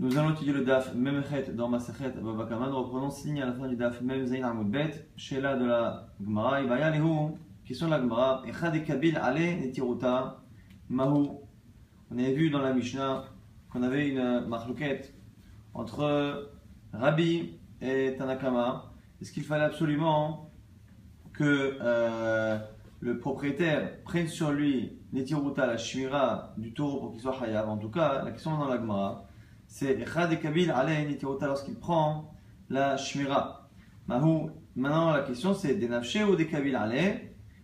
Nous allons étudier le DAF Memechet dans Masechet Babakama. Nous reprenons signe à la fin du DAF Mem Zain Amud Bet. Sheila de la Gemara. Ibaya Lehu. Question de la Gemara. Echad Kabil Ale Netiruta Mahu. On avait vu dans la Mishnah qu'on avait une marloquette entre Rabbi et Tanakama. Est-ce qu'il fallait absolument que euh, le propriétaire prenne sur lui Netiruta, la shmira du taureau pour qu'il soit hayav? En tout cas, la question dans la Gemara c'est Echad Kabil lorsqu'il prend la Shmira. Maintenant, la question c'est des Nafché ou des Kabil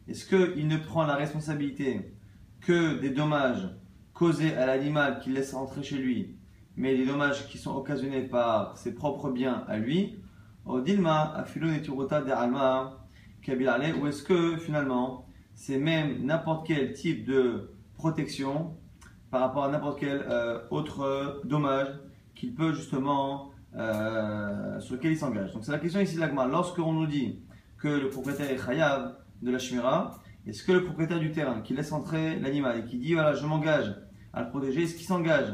Est-ce qu'il ne prend la responsabilité que des dommages causés à l'animal qu'il laisse rentrer chez lui, mais des dommages qui sont occasionnés par ses propres biens à lui? Ou est-ce que finalement c'est même n'importe quel type de protection par rapport à n'importe quel euh, autre dommage qu'il peut justement, euh, sur lequel il s'engage. Donc c'est la question ici de l'agma. Lorsqu'on nous dit que le propriétaire est chayav de la shmira, est-ce que le propriétaire du terrain qui laisse entrer l'animal et qui dit voilà je m'engage à le protéger, est-ce qu'il s'engage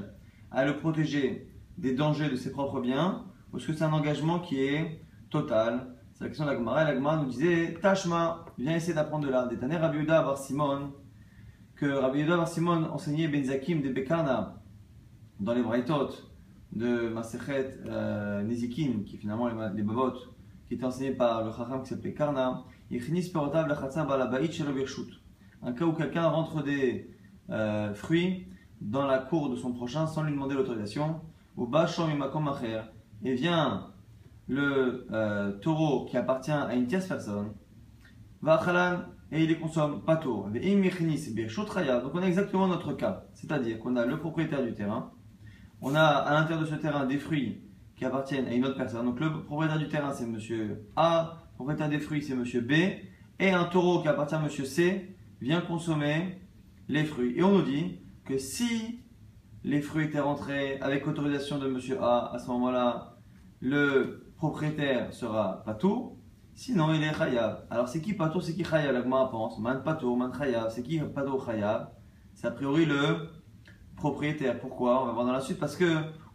à le protéger des dangers de ses propres biens ou est-ce que c'est un engagement qui est total? C'est la question de l'agma. L'agma nous disait Tashma, viens essayer d'apprendre de là. Détané Rabbi Yuda Simon que Rabbi Yehuda Simon enseignait Benzakim de Bekarna dans les Braithot de Masechet euh, qui est finalement les, Babot, qui était enseigné par le Chacham qui s'appelait Karna, un cas où quelqu'un rentre des euh, fruits dans la cour de son prochain sans lui demander l'autorisation, ou et vient le euh, taureau qui appartient à une tierce personne, et il les consomme pas tôt. Donc on a exactement notre cas, c'est-à-dire qu'on a le propriétaire du terrain, on a à l'intérieur de ce terrain des fruits qui appartiennent à une autre personne. Donc le propriétaire du terrain c'est monsieur A, le propriétaire des fruits c'est monsieur B, et un taureau qui appartient à monsieur C vient consommer les fruits. Et on nous dit que si les fruits étaient rentrés avec autorisation de monsieur A, à ce moment-là, le propriétaire sera pas tout, Sinon, il est chayav. Alors, c'est qui pato, c'est qui chayav La Gemara pense? Man pato, man chayav. C'est qui pato chayav C'est a priori le propriétaire. Pourquoi? On va voir dans la suite. Parce que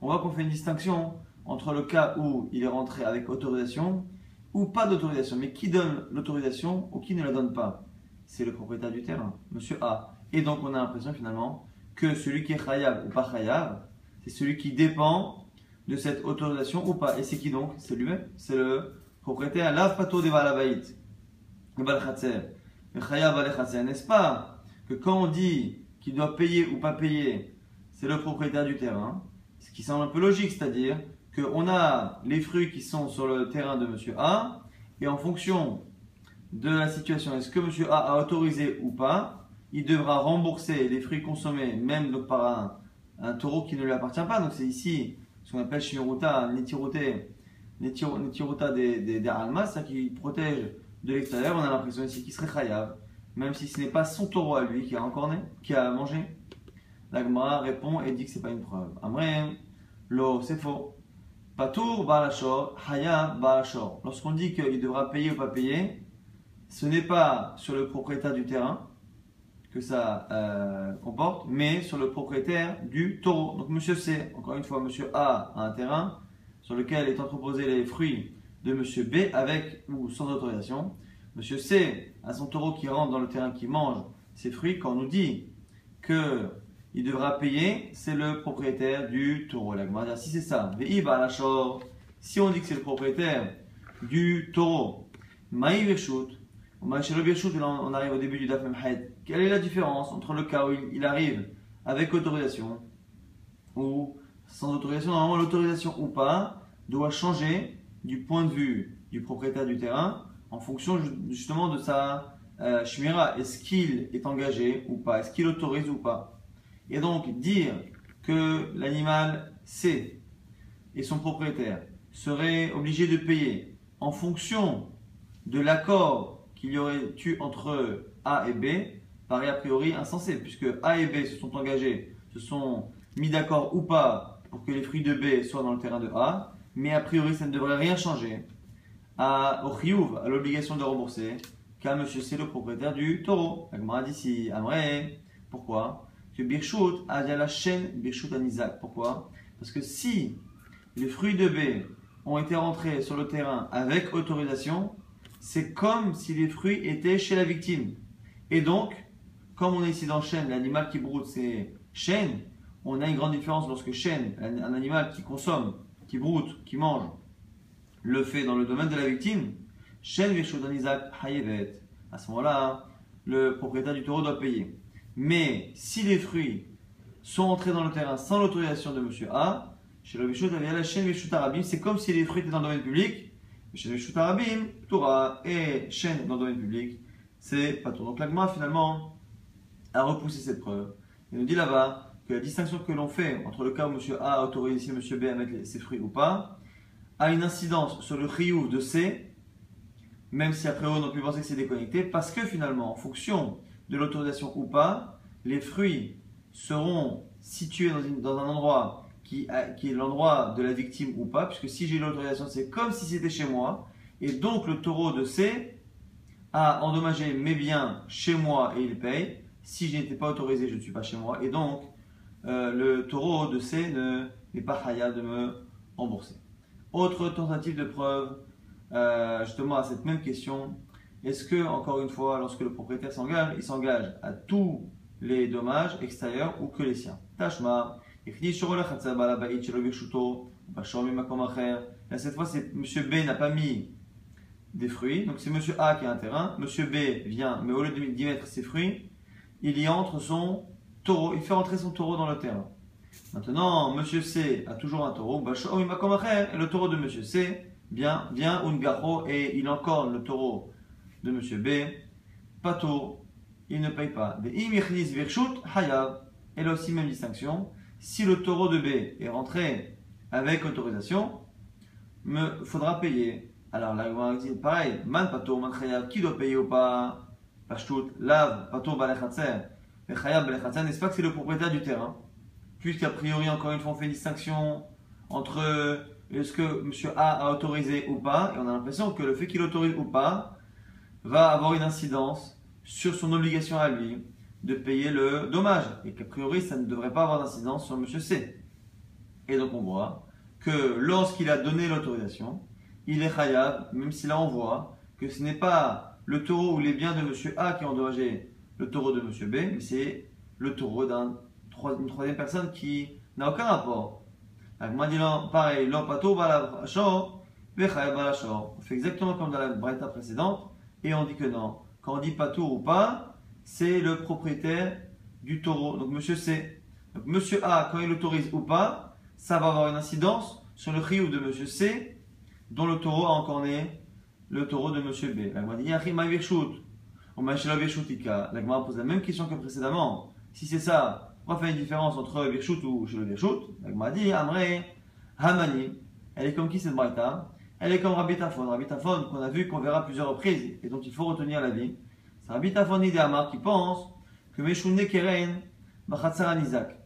on voit qu'on fait une distinction entre le cas où il est rentré avec autorisation ou pas d'autorisation. Mais qui donne l'autorisation ou qui ne la donne pas? C'est le propriétaire du terrain, monsieur A. Et donc, on a l'impression finalement que celui qui est chayav ou pas chayav, c'est celui qui dépend de cette autorisation ou pas. Et c'est qui donc? C'est lui-même. C'est le propriétaire, lave pato de valabait, n'est-ce pas que quand on dit qu'il doit payer ou pas payer, c'est le propriétaire du terrain, ce qui semble un peu logique, c'est-à-dire qu'on a les fruits qui sont sur le terrain de monsieur A, et en fonction de la situation, est-ce que monsieur A a autorisé ou pas, il devra rembourser les fruits consommés, même par un, taureau qui ne lui appartient pas. Donc c'est ici ce qu'on appelle chez Ruta, Netiroté, Netiruta des, des, des Almas, ça qui protège de l'extérieur, on a l'impression ici qu'il serait chayav, même si ce n'est pas son taureau à lui qui a encore né, qui a mangé. La Gemara répond et dit que c'est pas une preuve. Amré, l'eau, c'est faux. Patour balashor, haya balashor. Lorsqu'on dit qu'il devra payer ou pas payer, ce n'est pas sur le propriétaire du terrain que ça euh, comporte, mais sur le propriétaire du taureau. Donc monsieur C, encore une fois, monsieur A a un terrain, sur lequel est entreposé les fruits de Monsieur B avec ou sans autorisation. Monsieur C a son taureau qui rentre dans le terrain qui mange ses fruits. Quand on nous dit que il devra payer, c'est le propriétaire du taureau. La si c'est ça, si on dit que c'est le propriétaire du taureau, on arrive au début du Daf Quelle est la différence entre le cas où il arrive avec autorisation ou sans autorisation, normalement l'autorisation ou pas doit changer du point de vue du propriétaire du terrain en fonction justement de sa euh, Est-ce qu'il est engagé ou pas? Est-ce qu'il autorise ou pas? Et donc dire que l'animal C et son propriétaire seraient obligés de payer en fonction de l'accord qu'il y aurait eu entre A et B paraît a priori insensé puisque A et B se sont engagés, se sont mis d'accord ou pas pour que les fruits de B soient dans le terrain de A, mais a priori ça ne devrait rien changer à, au à l'obligation de rembourser, car monsieur c'est le propriétaire du taureau. La dit ici, Amré, pourquoi? Que Birchut a la chaîne Birchut Anizak. Pourquoi? Parce que si les fruits de B ont été rentrés sur le terrain avec autorisation, c'est comme si les fruits étaient chez la victime. Et donc, comme on est ici dans chêne, l'animal qui broute c'est chêne, on a une grande différence lorsque chêne, un animal qui consomme, qui broute, qui mange, le fait dans le domaine de la victime, chêne Isaac hayevet. À ce moment-là, le propriétaire du taureau doit payer. Mais si les fruits sont entrés dans le terrain sans l'autorisation de monsieur A, chez le Vishut la chaîne Arabim, c'est comme si les fruits étaient dans le domaine public. Chez le Vishut Arabim, Torah et chaîne dans le domaine public, c'est pas tout. Donc l'agma finalement a repoussé cette preuve. Il nous dit là-bas que la distinction que l'on fait entre le cas où monsieur A a autorisé monsieur B à mettre ses fruits ou pas, a une incidence sur le riouf de C, même si après on a pu penser que c'est déconnecté, parce que finalement, en fonction de l'autorisation ou pas, les fruits seront situés dans, un endroit qui est l'endroit de la victime ou pas, puisque si j'ai l'autorisation, c'est comme si c'était chez moi, et donc le taureau de C a endommagé mes biens chez moi et il paye. Si je n'étais pas autorisé, je ne suis pas chez moi, et donc euh, le taureau de C n'est pas haya de me rembourser. Autre tentative de preuve, euh, justement à cette même question, est-ce que, encore une fois, lorsque le propriétaire s'engage, il s'engage à tous les dommages extérieurs ou que les siens? Tashma, Là, cette fois, c'est M. B n'a pas mis des fruits. Donc, c'est M. A qui a un terrain. M. B vient, mais au lieu d'y mettre ses fruits, il y entre son taureau. Il fait entrer son taureau dans le terrain. Maintenant, M. C a toujours un taureau. Et le taureau de M. C vient, vient un et il encorne le taureau de M. B, pato, il ne paye pas. Et là aussi, même distinction. Si le taureau de B est rentré avec autorisation, me faudra payer. Alors là, on dit pareil, man pato, man qui doit payer ou pas? Pashtout, lav, pato, balechatzer. Et chayav, balechatzer, n'est-ce pas que c'est le propriétaire du terrain? Puisqu'a priori, encore une fois, on fait distinction entre est-ce que M. A a autorisé ou pas, et on a l'impression que le fait qu'il autorise ou pas, va avoir une incidence sur son obligation à lui de payer le dommage. Et qu'a priori, ça ne devrait pas avoir d'incidence sur M. C. Et donc on voit que lorsqu'il a donné l'autorisation, il est khayab, même si là on voit que ce n'est pas le taureau ou les biens de M. A qui ont endommagé le taureau de M. B, mais c'est le taureau d'une troisième personne qui n'a aucun rapport. Pareil, l'opato on fait exactement comme dans la braïta précédente, et on dit que non. Quand on dit pas tour ou pas, c'est le propriétaire du taureau. Donc monsieur C. Donc monsieur A, quand il autorise ou pas, ça va avoir une incidence sur le riou de monsieur C, dont le taureau a encorné le taureau de monsieur B. La dit La Gemara pose la même question que précédemment. Si c'est ça, on va faire une différence entre Virchut ou chez le Virchut. La Gemara dit Amre Hamani. Elle est comme qui cette braïta? Elle est comme Rabbi Tafon. Rabbi Tafon, qu'on a vu, qu'on verra plusieurs reprises, et dont il faut retenir la vie. C'est Rabbi Tafon Idéamar qui pense que Meshouné Keren, Bachatzar Isaac.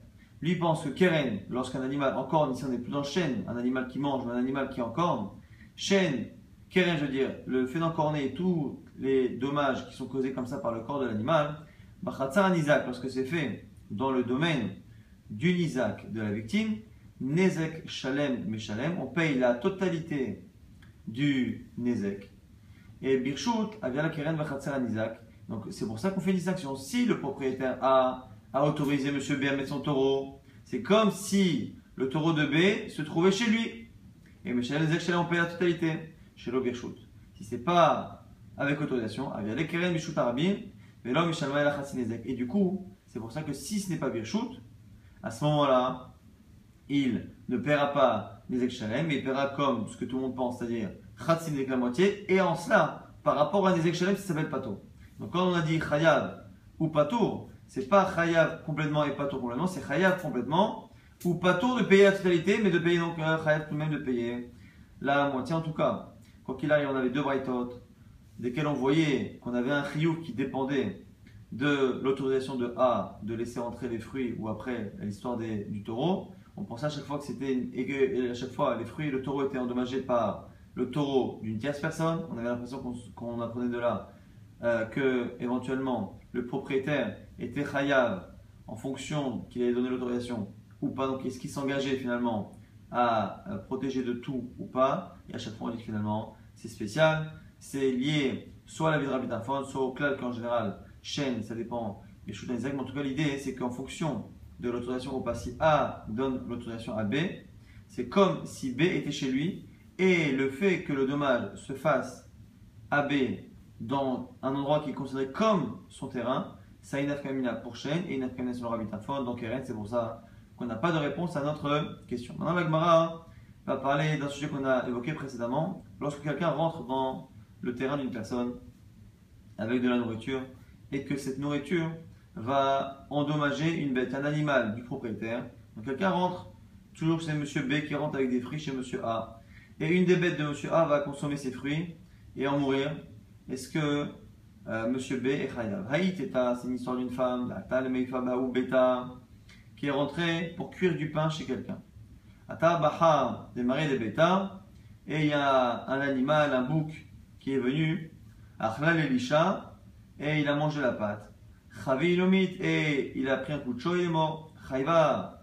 Lui pense que Keren, lorsqu'un animal encore, ici on n'est plus dans chêne, un animal qui mange ou un animal qui encorne, chêne, Keren, je veux dire, le fait d'encorner et tous les dommages qui sont causés comme ça par le corps de l'animal, Bachatzar Isaac, lorsque c'est fait dans le domaine du Isaac de la victime, Nezek Shalem Meshalem, on paye la totalité du Nezek. Et Birshut, la Keren Vachatzer Nizak. Donc c'est pour ça qu'on fait une distinction. Si le propriétaire A a autorisé M. B à mettre son taureau, c'est comme si le taureau de B se trouvait chez lui. Et M. Nezek, on paye la totalité. Chez le. Si c'est pas avec autorisation, Nezek. Et du coup, c'est pour ça que si ce n'est pas Birshut, à ce moment-là, il ne paiera pas les Shalem, mais il paiera comme ce que tout le monde pense, c'est-à-dire Khatsin avec la moitié, et en cela, par rapport à Nezek Shalem, ça s'appelle Pato. Donc quand on a dit Chayav ou Patour, c'est pas Chayav complètement et Patour complètement, c'est Chayav complètement, ou Patour de payer la totalité, mais de payer donc euh, Chayav tout de même de payer la moitié en tout cas. Quoi qu'il arrive, on avait deux Brightot, desquels on voyait qu'on avait un Chiyuv qui dépendait de l'autorisation de A de laisser entrer les fruits ou après l'histoire du taureau on pensait à chaque fois que c'était et à chaque fois les fruits et le taureau étaient endommagés par le taureau d'une tierce personne. On avait l'impression qu'on apprenait de là euh, que éventuellement le propriétaire était chayav en fonction qu'il avait donné l'autorisation ou pas. Donc, est-ce qu'il s'engageait finalement à protéger de tout ou pas? Et à chaque fois, on dit finalement, c'est spécial. C'est lié soit à la vie de Rabbi soit au club qu'en général, chaîne, ça dépend Mais en tout cas, l'idée, c'est qu'en fonction de l'autorisation au pas, si A donne l'autorisation à B, c'est comme si B était chez lui et le fait que le dommage se fasse à B dans un endroit qui est considéré comme son terrain, ça a une afkamina pour chaîne et une afkamina sur le rabitaphone. Donc, c'est pour ça qu'on n'a pas de réponse à notre question. Maintenant, l'Agmara va parler d'un sujet qu'on a évoqué précédemment. Lorsque quelqu'un rentre dans le terrain d'une personne avec de la nourriture et que cette nourriture va endommager une bête, un animal du propriétaire. Quelqu'un rentre, toujours c'est monsieur B qui rentre avec des fruits chez monsieur A. Et une des bêtes de monsieur A va consommer ses fruits et en mourir. Est-ce que euh, Monsieur B est chayav. c'est une histoire d'une femme, ou beta, qui est rentrée pour cuire du pain chez quelqu'un. Ata baha des marais de beta, et il y a un animal, un bouc, qui est venu, achlal elisha, et il a mangé la pâte. Chavi ilomit, et il a pris un coup de chaud, il est mort. Chayva,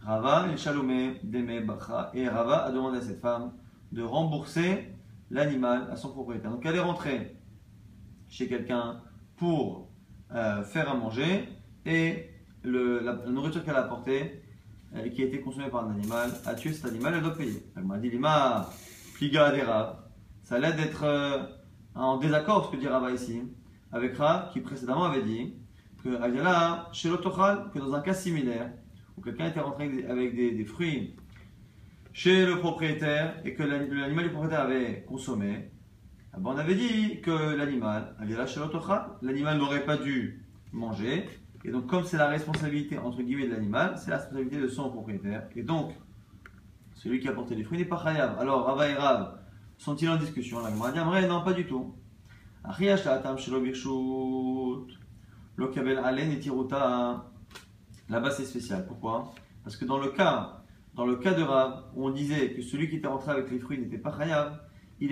Rava, el deme bacha, et Rava a demandé à cette femme de rembourser l'animal à son propriétaire. Donc elle est rentrée chez quelqu'un pour euh, faire à manger et la, nourriture qu'elle a apportée euh, qui a été consommée par un animal a tué cet animal, elle doit payer. Elle m'a dit Lima, pliga adera. Ça l'aide d'être euh, en désaccord, ce que dit Rava ici, avec Rav qui précédemment avait dit que là, chez l'autochal, que dans un cas similaire, où quelqu'un était rentré avec des, fruits chez le propriétaire et que l'animal du propriétaire avait consommé, ah ben, on avait dit que l'animal, l'animal n'aurait pas dû manger. Et donc, comme c'est la responsabilité entre guillemets de l'animal, c'est la responsabilité de son propriétaire. Et donc, celui qui a porté les fruits n'est pas khayab. Alors, Rava et Rav sont-ils en discussion La dit non, pas du tout. Là-bas, c'est spécial. Pourquoi? Parce que dans le cas, dans le cas de Rav, où on disait que celui qui était rentré avec les fruits n'était pas khayab, il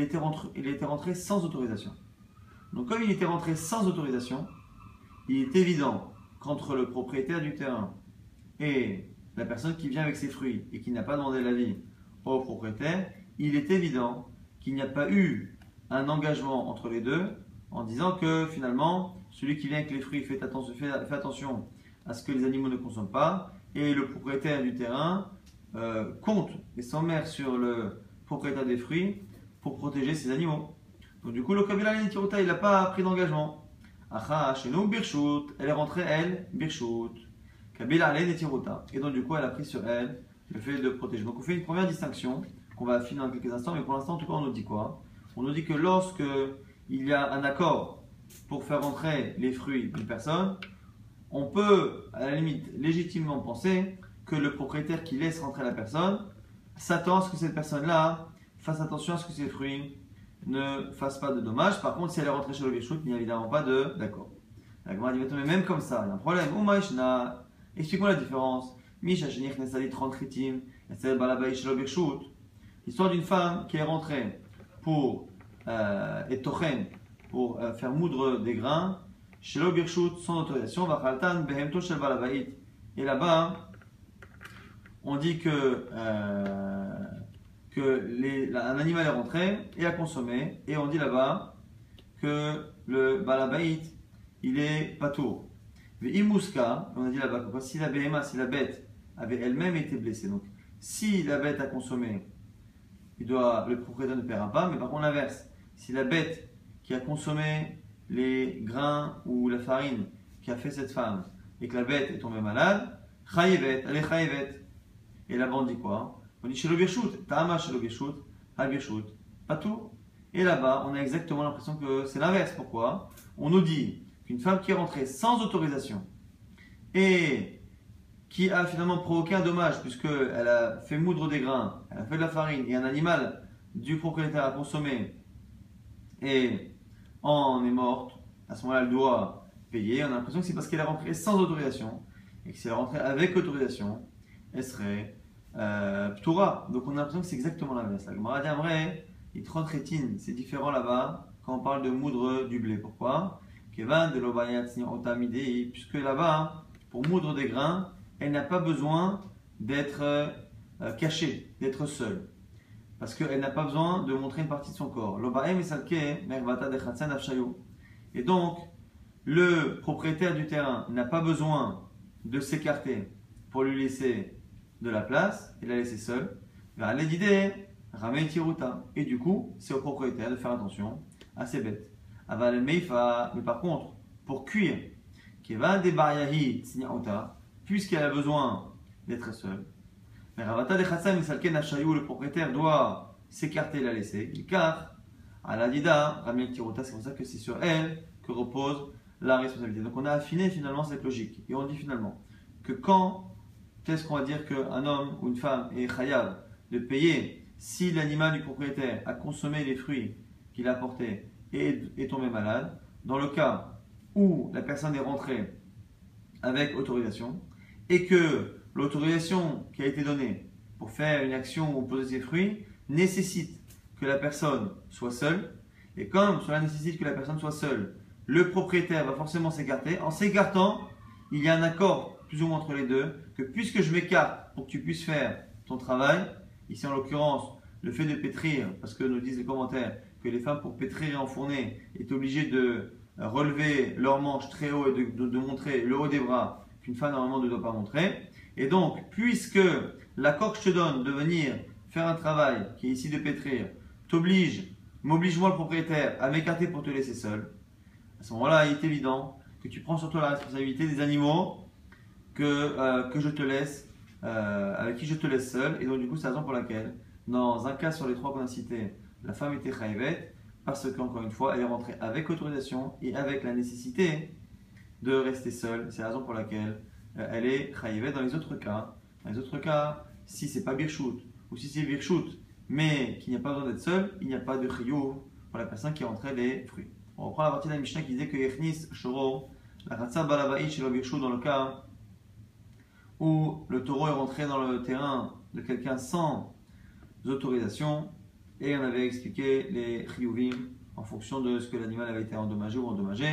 il était rentré sans autorisation. Donc comme il était rentré sans autorisation, il est évident qu'entre le propriétaire du terrain et la personne qui vient avec ses fruits et qui n'a pas demandé l'avis au propriétaire, il est évident qu'il n'y a pas eu un engagement entre les deux en disant que finalement, celui qui vient avec les fruits fait attention, fait, attention à ce que les animaux ne consomment pas et le propriétaire du terrain euh, compte et s'emmerde sur le propriétaire des fruits pour protéger ses animaux. Donc du coup, le Kabila il n'a pas pris d'engagement. Acha, chez nous, Birchut, elle est rentrée, elle, Birchut. Kabila Et donc du coup, elle a pris sur elle le fait de protéger. Donc on fait une première distinction qu'on va affiner dans quelques instants, mais pour l'instant, en tout cas, on nous dit quoi On nous dit que lorsque il y a un accord pour faire rentrer les fruits d'une personne, on peut, à la limite, légitimement penser que le propriétaire qui laisse rentrer la personne s'attend à ce que cette personne-là fasse attention à ce que ces fruits ne fassent pas de dommages. Par contre, si elle est rentrée chez le Birchut, il n'y a évidemment pas de d'accord. La Gemara dit, mais même comme ça, il y a un problème. Expliquons la différence. L'histoire d'une femme qui est rentrée pour euh, pour euh, faire moudre des grains chez le Birchut sans autorisation. Et là-bas, on dit que euh, que un animal est rentré et a consommé, et on dit là-bas que le balabaït, il est patour. Mais imuska, on a dit là-bas si si la bête avait elle-même été blessée, donc si la bête a consommé, il doit, le propriétaire ne paiera pas, mais par contre l'inverse, si la bête qui a consommé les grains ou la farine qui a fait cette femme et que la bête est tombée malade, chayevet, elle est chayevet. Et là-bas on dit quoi? On dit chez le Birchut, Ta'ama chez le Birchut, Ha Birchut, pas tout. Et là-bas, on a exactement l'impression que c'est l'inverse. Pourquoi? On nous dit qu'une femme qui est rentrée sans autorisation et qui a finalement provoqué un dommage puisqu'elle a fait moudre des grains, elle a fait de la farine et un animal du propriétaire a consommé et en est morte, à ce moment-là, elle doit payer. On a l'impression que c'est parce qu'elle est rentrée sans autorisation et que si elle est rentrée avec autorisation, elle serait euh, Donc on a l'impression que c'est exactement l'inverse. La Gemara dit vrai, il rétine, c'est différent là-bas quand on parle de moudre du blé. Pourquoi? Puisque là-bas, pour moudre des grains, elle n'a pas besoin d'être euh, cachée, d'être seule. Parce qu'elle n'a pas besoin de montrer une partie de son corps. Et donc, le propriétaire du terrain n'a pas besoin de s'écarter pour lui laisser de la place et la laisser seule. Et du coup, c'est au propriétaire de faire attention à ses bêtes. Mais par contre, pour cuire, puisqu'elle a besoin d'être seule, le propriétaire doit s'écarter et la laisser. Car, à la dida, c'est pour ça que c'est sur elle que repose la responsabilité. Donc on a affiné finalement cette logique. Et on dit finalement que quand est-ce qu'on va dire qu'un homme ou une femme est chayav de payer si l'animal du propriétaire a consommé les fruits qu'il a apportés et est tombé malade Dans le cas où la personne est rentrée avec autorisation et que l'autorisation qui a été donnée pour faire une action ou poser ses fruits nécessite que la personne soit seule. Et comme cela nécessite que la personne soit seule, le propriétaire va forcément s'écarter. En s'écartant, il y a un accord plus ou moins entre les deux, que puisque je m'écarte pour que tu puisses faire ton travail, ici en l'occurrence, le fait de pétrir, parce que nous disent les commentaires que les femmes pour pétrir et enfourner est obligée de relever leurs manches très haut et de, montrer le haut des bras qu'une femme normalement ne doit pas montrer. Et donc, puisque l'accord que je te donne de venir faire un travail qui est ici de pétrir t'oblige, m'oblige moi le propriétaire à m'écarter pour te laisser seul, à ce moment-là, il est évident que tu prends sur toi la responsabilité des animaux que, euh, que je te laisse, euh, avec qui je te laisse seul. Et donc, du coup, c'est la raison pour laquelle, dans un cas sur les trois qu'on a cités, la femme était chayivet, parce qu'encore une fois, elle est rentrée avec autorisation et avec la nécessité de rester seule. C'est la raison pour laquelle euh, elle est chayivet dans les autres cas. Dans les autres cas, si c'est pas birchut ou si c'est birchut, mais qu'il n'y a pas besoin d'être seul, il n'y a pas de chiyuv pour la personne qui rentrée les fruits. On reprend la partie de la Mishnah qui disait que Yechnis Shoro, la Ratsa Balavaï chez le dans le cas où le taureau est rentré dans le terrain de quelqu'un sans autorisation, et on avait expliqué les chiyuvim en fonction de ce que l'animal avait été endommagé ou endommagé.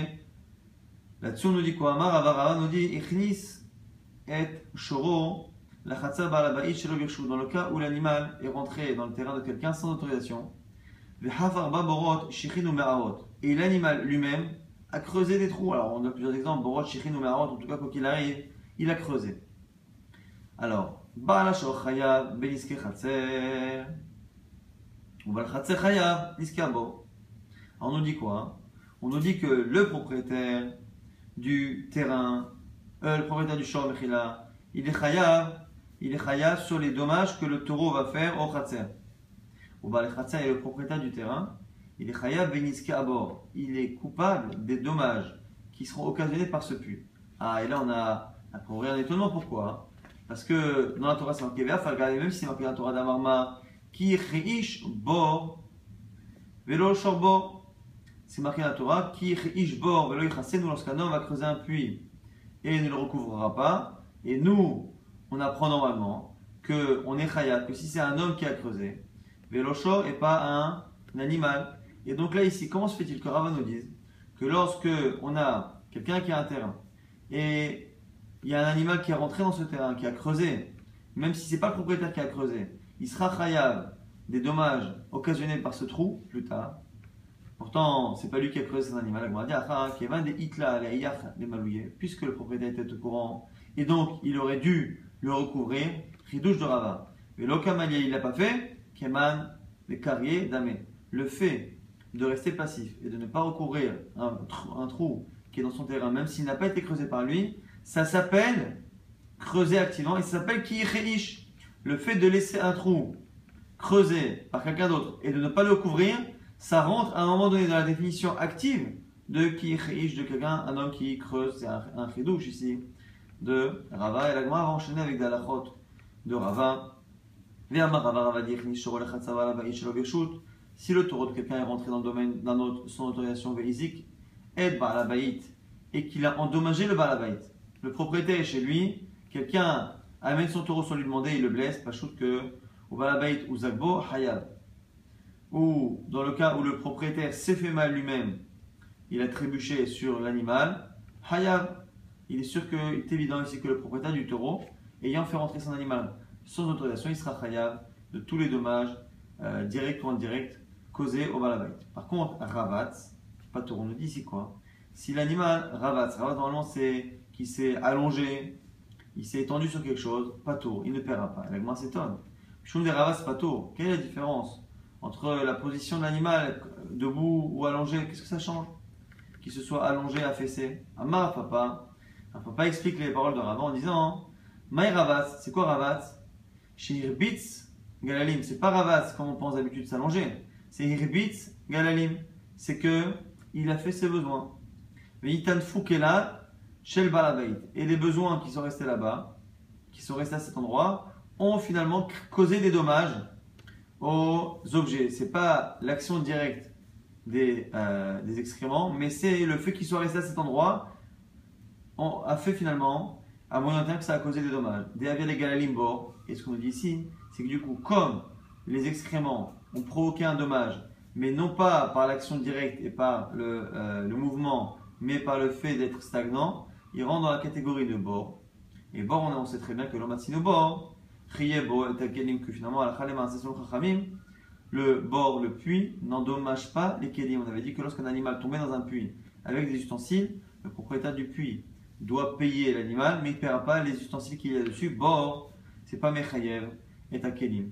Là-dessus, on nous dit quoi? Amar nous dit Ichnis et Shoro, la dans le cas où l'animal est rentré dans le terrain de quelqu'un sans autorisation. Et l'animal lui-même a creusé des trous. Alors, on a plusieurs exemples. Borot, Shichin ou Me'arot, en tout cas, quoi qu'il arrive, il a creusé. Alors, Baal Chayav, Beniske Chatser. Ou Baal Chatser Chayav, Niskabo. On nous dit quoi? On nous dit que le propriétaire du terrain, euh, le propriétaire du champ, il est Chayav, il est Chayav sur les dommages que le taureau va faire au Chatser. Ou Baal Chatser est le propriétaire du terrain. Il est Chayav Beniske Abor. Il est coupable des dommages qui seront occasionnés par ce puits. Ah, et là on a, on a un étonnement. Pourquoi parce que dans la Torah, c'est marqué regardez, même si c'est marqué dans la Torah d'Amarma, qui reish bor, velo shorbo. C'est marqué dans la Torah, qui reish bor, velo nous lorsqu'un homme va creuser un puits et ne le recouvrera pas. Et nous, on apprend normalement qu'on est chayat, que si c'est un homme qui a creusé, velo shor et pas un, animal. Et donc là, ici, comment se fait-il que Rava nous dise que lorsque on a quelqu'un qui a un terrain et il y a un animal qui est rentré dans ce terrain, qui a creusé, même si ce n'est pas le propriétaire qui a creusé, il sera chayav des dommages occasionnés par ce trou plus tard. Pourtant, c'est pas lui qui a creusé cet animal. Puisque le propriétaire était au courant, et donc il aurait dû le recouvrir, ridouche de rava. Mais l'okamalia, il l'a pas fait, keman, les carriers d'amé. Le fait de rester passif et de ne pas recouvrir un, trou qui est dans son terrain, même s'il n'a pas été creusé par lui, ça s'appelle creuser activement et ça s'appelle ki'ish. Le fait de laisser un trou creusé par quelqu'un d'autre et de ne pas le couvrir, ça rentre à un moment donné dans la définition active de ki'ish de quelqu'un, un homme qui creuse, c'est un, un ici, de Rava. Et la va enchaîner avec Dalachot de Rava. Si le taureau de quelqu'un est rentré dans le domaine d'un autre sans autorisation véisique, aide Balabaït et qu'il a endommagé le Balabaït le propriétaire est chez lui, quelqu'un amène son taureau sans lui demander, il le blesse, pas que au balabait ou zagbo, hayab. Ou dans le cas où le propriétaire s'est fait mal lui-même, il a trébuché sur l'animal, hayab. Il est sûr qu'il est évident ici que le propriétaire du taureau, ayant fait rentrer son animal sans autorisation, il sera khayab de tous les dommages, euh, directs ou indirects, causés au balabait. Par contre, ravatz, pas on nous dit ici quoi Si l'animal ravatz, ravatz normalement c'est qui s'est allongé, il s'est étendu sur quelque chose, pas tour, il ne paiera pas. L'agma s'étonne. Choum des ravatz, pas tour. Quelle est la différence entre la position de l'animal debout ou allongé Qu'est-ce que ça change Qu'il se soit allongé, affaissé. Amar papa. Papa explique les paroles de Ravat en disant Maï ravatz, c'est quoi ravatz chez Galalim, c'est pas Ravaz comme on pense d'habitude s'allonger. C'est Irbitz, Galalim. C'est que il a fait ses besoins. Mais Itan Fukela, Shel Balabait. Et les besoins qui sont restés là-bas, qui sont restés à cet endroit, ont finalement causé des dommages aux objets. C'est pas l'action directe des, euh, des excréments, mais c'est le fait qu'ils soient restés à cet endroit a fait finalement à moyen terme que ça a causé des dommages. Des les galalimbo, et ce qu'on nous dit ici, c'est que du coup, comme les excréments ont provoqué un dommage, mais non pas par l'action directe et par le, euh, le, mouvement, mais par le fait d'être stagnant, ils rentrent dans la catégorie de bord. Et bord, on, sait très bien que l'omatsino bord, que finalement, le bord, le puits, n'endommage pas les kelim. On avait dit que lorsqu'un animal tombait dans un puits avec des ustensiles, le propriétaire du puits doit payer l'animal, mais il ne paiera pas les ustensiles qu'il y a dessus. Bord, c'est pas Mechayev et Takelim.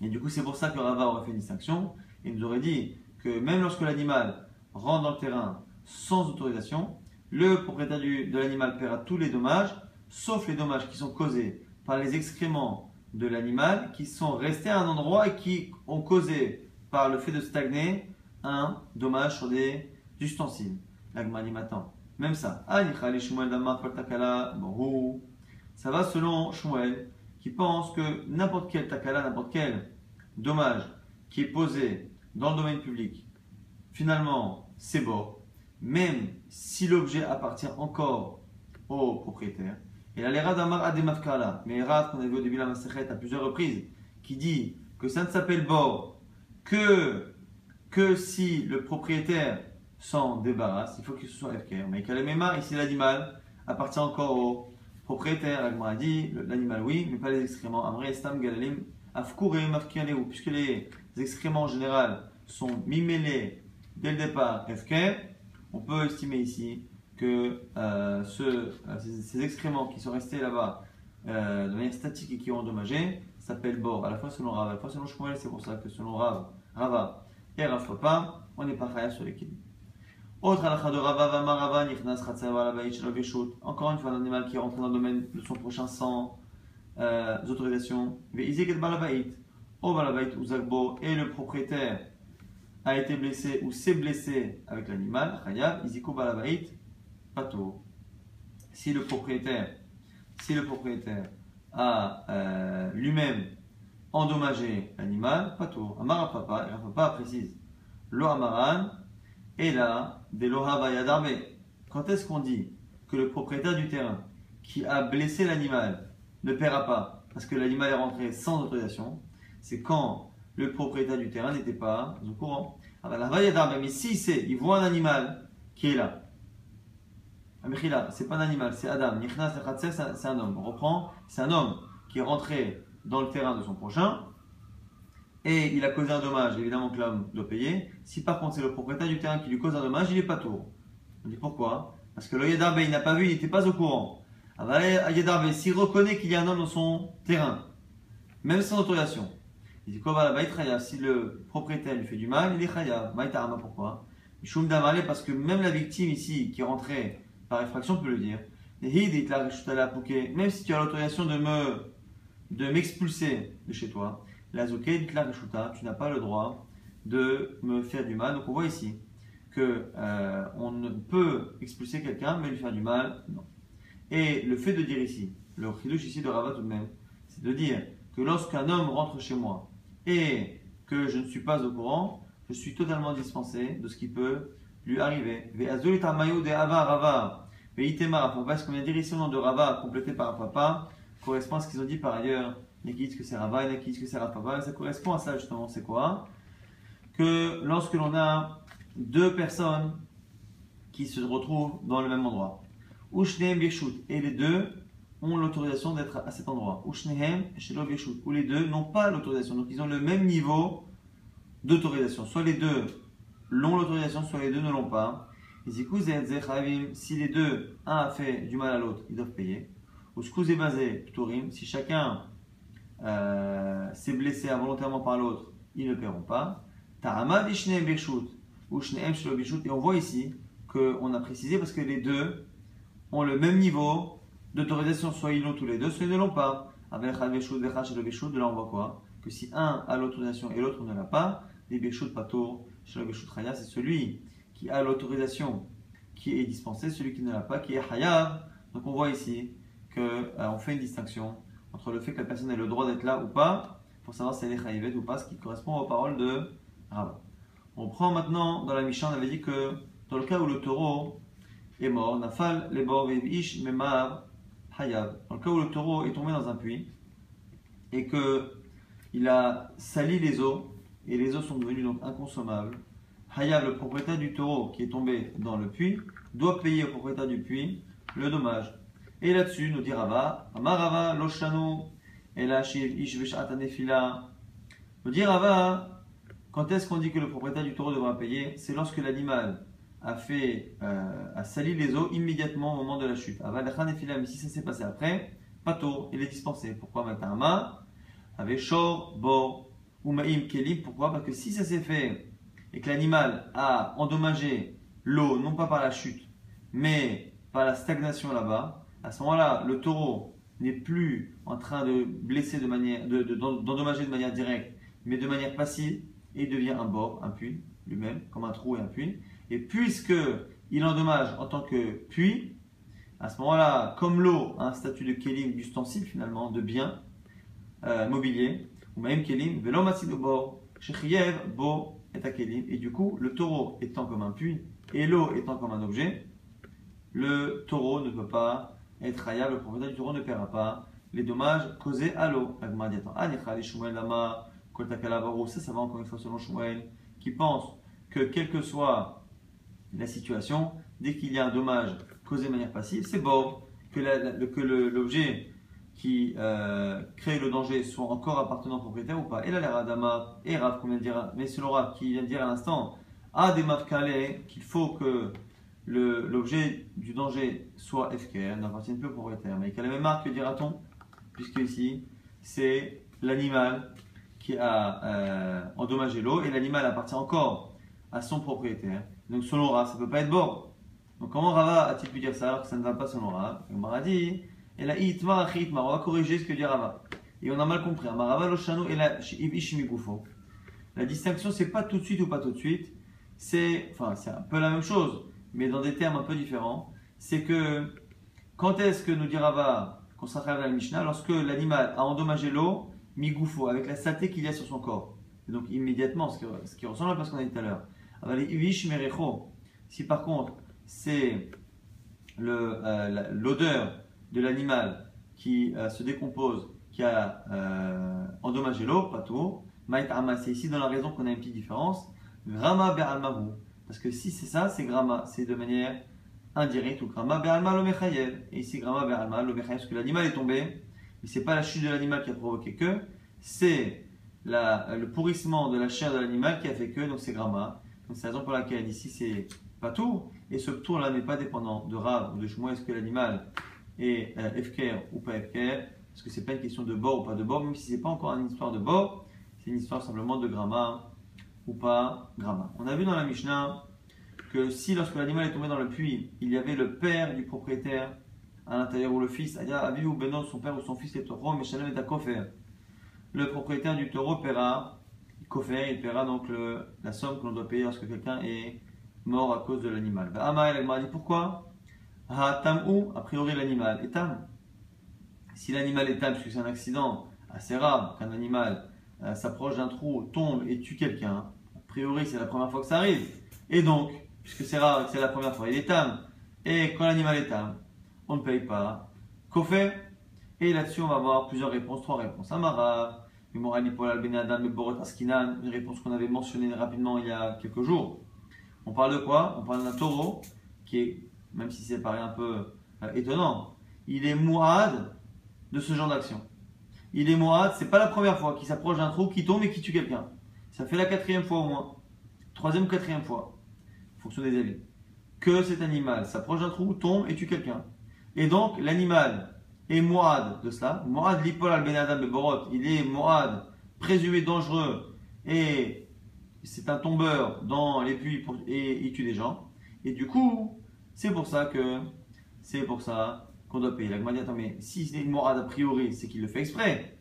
Et du coup, c'est pour ça que Rava aurait fait une distinction. Il nous aurait dit que même lorsque l'animal rentre dans le terrain sans autorisation, le propriétaire de l'animal paiera tous les dommages, sauf les dommages qui sont causés par les excréments de l'animal qui sont restés à un endroit et qui ont causé par le fait de stagner un dommage sur des ustensiles. Même ça. Ça va selon Shmuel, qui pense que n'importe quel takala, n'importe quel dommage qui est posé dans le domaine public, finalement, c'est beau, même si l'objet appartient encore au propriétaire. Et la lera d'Amar Ademafkala, mais Rav, qu'on a vu au début de la Masechet à plusieurs reprises, qui dit que ça ne s'appelle bord que, que si le propriétaire s'en débarrasse, il faut qu'il soit FKR. Mais Kalemema, ici l'animal, appartient encore au propriétaire. A dit l'animal oui, mais pas les excréments. Amre Estam Galalim, Afkurim, puisque les excréments en général sont mimélés dès le départ FKR, on peut estimer ici que euh, ce, euh, ces, excréments qui sont restés là-bas euh, de manière statique et qui ont endommagé s'appellent bord, à la fois selon Rav, à la fois selon Shmuel, c'est pour ça que selon Rav, Rava et Rav on n'est pas khaya sur l'équilibre. Autre halakha de Rava Marava, Nichnas Encore une fois, un animal qui rentre dans le domaine de son prochain sans euh, autorisation. Ve'izik et le propriétaire a été blessé ou s'est blessé avec l'animal, Chayav, Iziko Balabait, Pato. Si le propriétaire, si le propriétaire a euh, lui-même endommagé l'animal, Pato. Amara Papa, et Papa précise. Lo Amaran, et là, des Quand est-ce qu'on dit que le propriétaire du terrain qui a blessé l'animal ne paiera pas parce que l'animal est rentré sans autorisation? C'est quand le propriétaire du terrain n'était pas au courant. Ah ben, mais si c'est, il voit un animal qui est là. C'est pas un animal, c'est Adam. C'est un homme. On reprend, c'est un homme qui est rentré dans le terrain de son prochain et il a causé un dommage, évidemment que l'homme doit payer. Si par contre c'est le propriétaire du terrain qui lui cause un dommage, il n'est pas tour. On dit pourquoi? Parce que le Yedarbe, il n'a pas vu, il n'était pas au courant. Alors Yedarbe, s'il reconnaît qu'il y a un homme dans son terrain, même sans autorisation, il dit quoi Si le propriétaire lui fait du mal, il est khaya. Maïtarama, pourquoi? Mishum parce que même la victime ici, qui est rentrée par effraction, peut le dire. Même si tu as l'autorisation de me de m'expulser de chez toi, la tu n'as pas le droit de me faire du mal. Donc on voit ici que euh, on ne peut expulser quelqu'un mais lui faire du mal, non. Et le fait de dire ici, le chidouche ici de Ravat tout de même, c'est de dire que lorsqu'un homme rentre chez moi et que je ne suis pas au courant, je suis totalement dispensé de ce qui peut lui arriver. de Rava. Parce qu'on vient de dire ici nom de Rava, complété par papa, correspond à ce qu'ils ont dit par ailleurs il y qui que c'est Rava, il qui que c'est Rafava. Ça correspond à ça justement. C'est quoi? Que lorsque l'on a deux personnes qui se retrouvent dans le même endroit, Ushneem et les deux ont l'autorisation d'être à cet endroit. Ou shnehem ou les deux n'ont pas l'autorisation. Donc ils ont le même niveau d'autorisation. Soit les deux l'ont l'autorisation, soit les deux ne l'ont pas. Si les deux, un a fait du mal à l'autre, ils doivent payer. Ou basé, si chacun euh, s'est blessé involontairement par l'autre, ils ne paieront pas. Et on voit ici qu'on a précisé parce que les deux ont le même niveau d'autorisation, soit ils l'ont tous les deux, soit ils ne l'ont pas. De là on voit quoi? Que si un a l'autorisation et l'autre ne l'a pas, les Beshut Patour, c'est celui qui a l'autorisation qui est dispensé, celui qui ne l'a pas, qui est Hayab. Donc on voit ici qu'on euh, fait une distinction entre le fait que la personne ait le droit d'être là ou pas, pour savoir si elle est Chayivet ou pas, ce qui correspond aux paroles de Rabat. On prend maintenant, dans la Mishnah, on avait dit que dans le cas où le taureau est mort, Nafal, Lebor, Ish, Memar, Hayab. Dans le cas où le taureau est tombé dans un puits et que il a sali les eaux et les eaux sont devenues donc inconsommables, Hayab, le propriétaire du taureau qui est tombé dans le puits, doit payer au propriétaire du puits le dommage. Et là-dessus, nous dit Rava, Amarava, Loshano, Elachiv, Ishveshat, Anefila. Nous dit Rava, quand est-ce qu'on dit que le propriétaire du taureau devra payer? C'est lorsque l'animal a fait, euh, a sali les eaux immédiatement au moment de la chute. Mais si ça s'est passé après, pato, il est dispensé. Pourquoi? Matama Avec shor, bor, ou maim kelim. Pourquoi? Parce que si ça s'est fait et que l'animal a endommagé l'eau, non pas par la chute, mais par la stagnation là-bas, à ce moment-là, le taureau n'est plus en train de blesser de manière, d'endommager de, manière directe, mais de manière passive, et devient un bord, un puits, lui-même, comme un trou et un puits. Et puisque il endommage en tant que puits, à ce moment-là, comme l'eau a un statut de kelim, d'ustensile finalement, de bien euh, mobilier, et du coup, le taureau étant comme un puits, et l'eau étant comme un objet, le taureau ne peut pas être rayable, le propriétaire du taureau ne paiera pas les dommages causés à l'eau. Ça, ça va encore une fois selon Shmuel, qui pense que quelle que soit la situation, dès qu'il y a un dommage causé de manière passive, c'est bon que l'objet qui euh, crée le danger soit encore appartenant au propriétaire ou pas. Et là, les Radama et Rav, qu'on vient de dire, mais selon Rav qui vient de dire à l'instant, a des mafkalés qu'il faut que l'objet du danger soit FKR, n'appartient plus au propriétaire. Mais a la même marque que dira-t-on, puisque ici, c'est l'animal qui a euh, endommagé l'eau et l'animal appartient encore à son propriétaire. Donc selon Rav, ça ne peut pas être bon. Donc comment Rava a-t-il pu dire ça alors que ça ne va pas selon Rav? A dit, et la itma on va corriger ce que dit Rava. Et on a mal compris. Rava loshano et la La distinction, c'est pas tout de suite ou pas tout de suite. C'est, enfin, c'est un peu la même chose, mais dans des termes un peu différents. C'est que quand est-ce que nous dit Rava qu'on sera à la Mishnah? Lorsque l'animal a endommagé l'eau, migoufo, avec la saleté qu'il y a sur son corps. Donc immédiatement, ce qui, ce qui ressemble à ce qu'on a dit tout à l'heure. Si par contre c'est euh, l'odeur de l'animal qui euh, se décompose, qui a euh, endommagé l'eau, pas tout, c'est ici dans la raison qu'on a une petite différence. Grama be'almahu. Parce que si c'est ça, c'est grama, c'est de manière indirecte ou grama be'alma lo Et ici grama be'alma lo parce que l'animal est tombé, mais c'est pas la chute de l'animal qui a provoqué que, c'est le pourrissement de la chair de l'animal qui a fait que, donc c'est grama. Donc c'est la raison pour laquelle ici c'est pas tout, et ce tour-là n'est pas dépendant de Rav ou de Shmuel, est-ce que l'animal est euh, ou pas FKR, parce que c'est pas une question de bord ou pas de bord, même si c'est pas encore une histoire de bord, c'est une histoire simplement de gramma ou pas gramma. On a vu dans la Mishnah que si lorsque l'animal est tombé dans le puits, il y avait le père du propriétaire à l'intérieur ou le fils, Aviv ou Beno, son père ou son fils est taureau, mais Shalem est à Kofer. Le propriétaire du taureau paiera Kofer, il paiera donc la somme que l'on doit payer lorsque quelqu'un est mort à cause de l'animal. Ama elle m'a dit pourquoi? Ou a priori l'animal est tam. Si l'animal est tam, puisque c'est un accident assez rare qu'un animal euh, s'approche d'un trou, tombe et tue quelqu'un, a priori c'est la première fois que ça arrive. Et donc, puisque c'est rare c'est la première fois, il est tam. Et quand l'animal est tam, on ne paye pas. Kofer. Et là-dessus, on va avoir plusieurs réponses, trois réponses. Amara, une réponse qu'on avait mentionnée rapidement il y a quelques jours. On parle de quoi? On parle d'un taureau qui est, même si c'est paraît un peu euh, étonnant, il est mouad de ce genre d'action. Il est mouad, c'est pas la première fois qu'il s'approche d'un trou, qui tombe et qui tue quelqu'un. Ça fait la quatrième fois au moins. Troisième ou quatrième fois, en fonction des avis. Que cet animal s'approche d'un trou, tombe et tue quelqu'un. Et donc, l'animal est mouad de cela. Mouad l'ipol al benadam beborot. Il est mouad, présumé dangereux et c'est un tombeur dans les puits et il tue des gens. Et du coup, c'est pour ça que c'est pour ça qu'on doit payer. La dit attends, mais si c'est une morade a priori, c'est qu'il le fait exprès.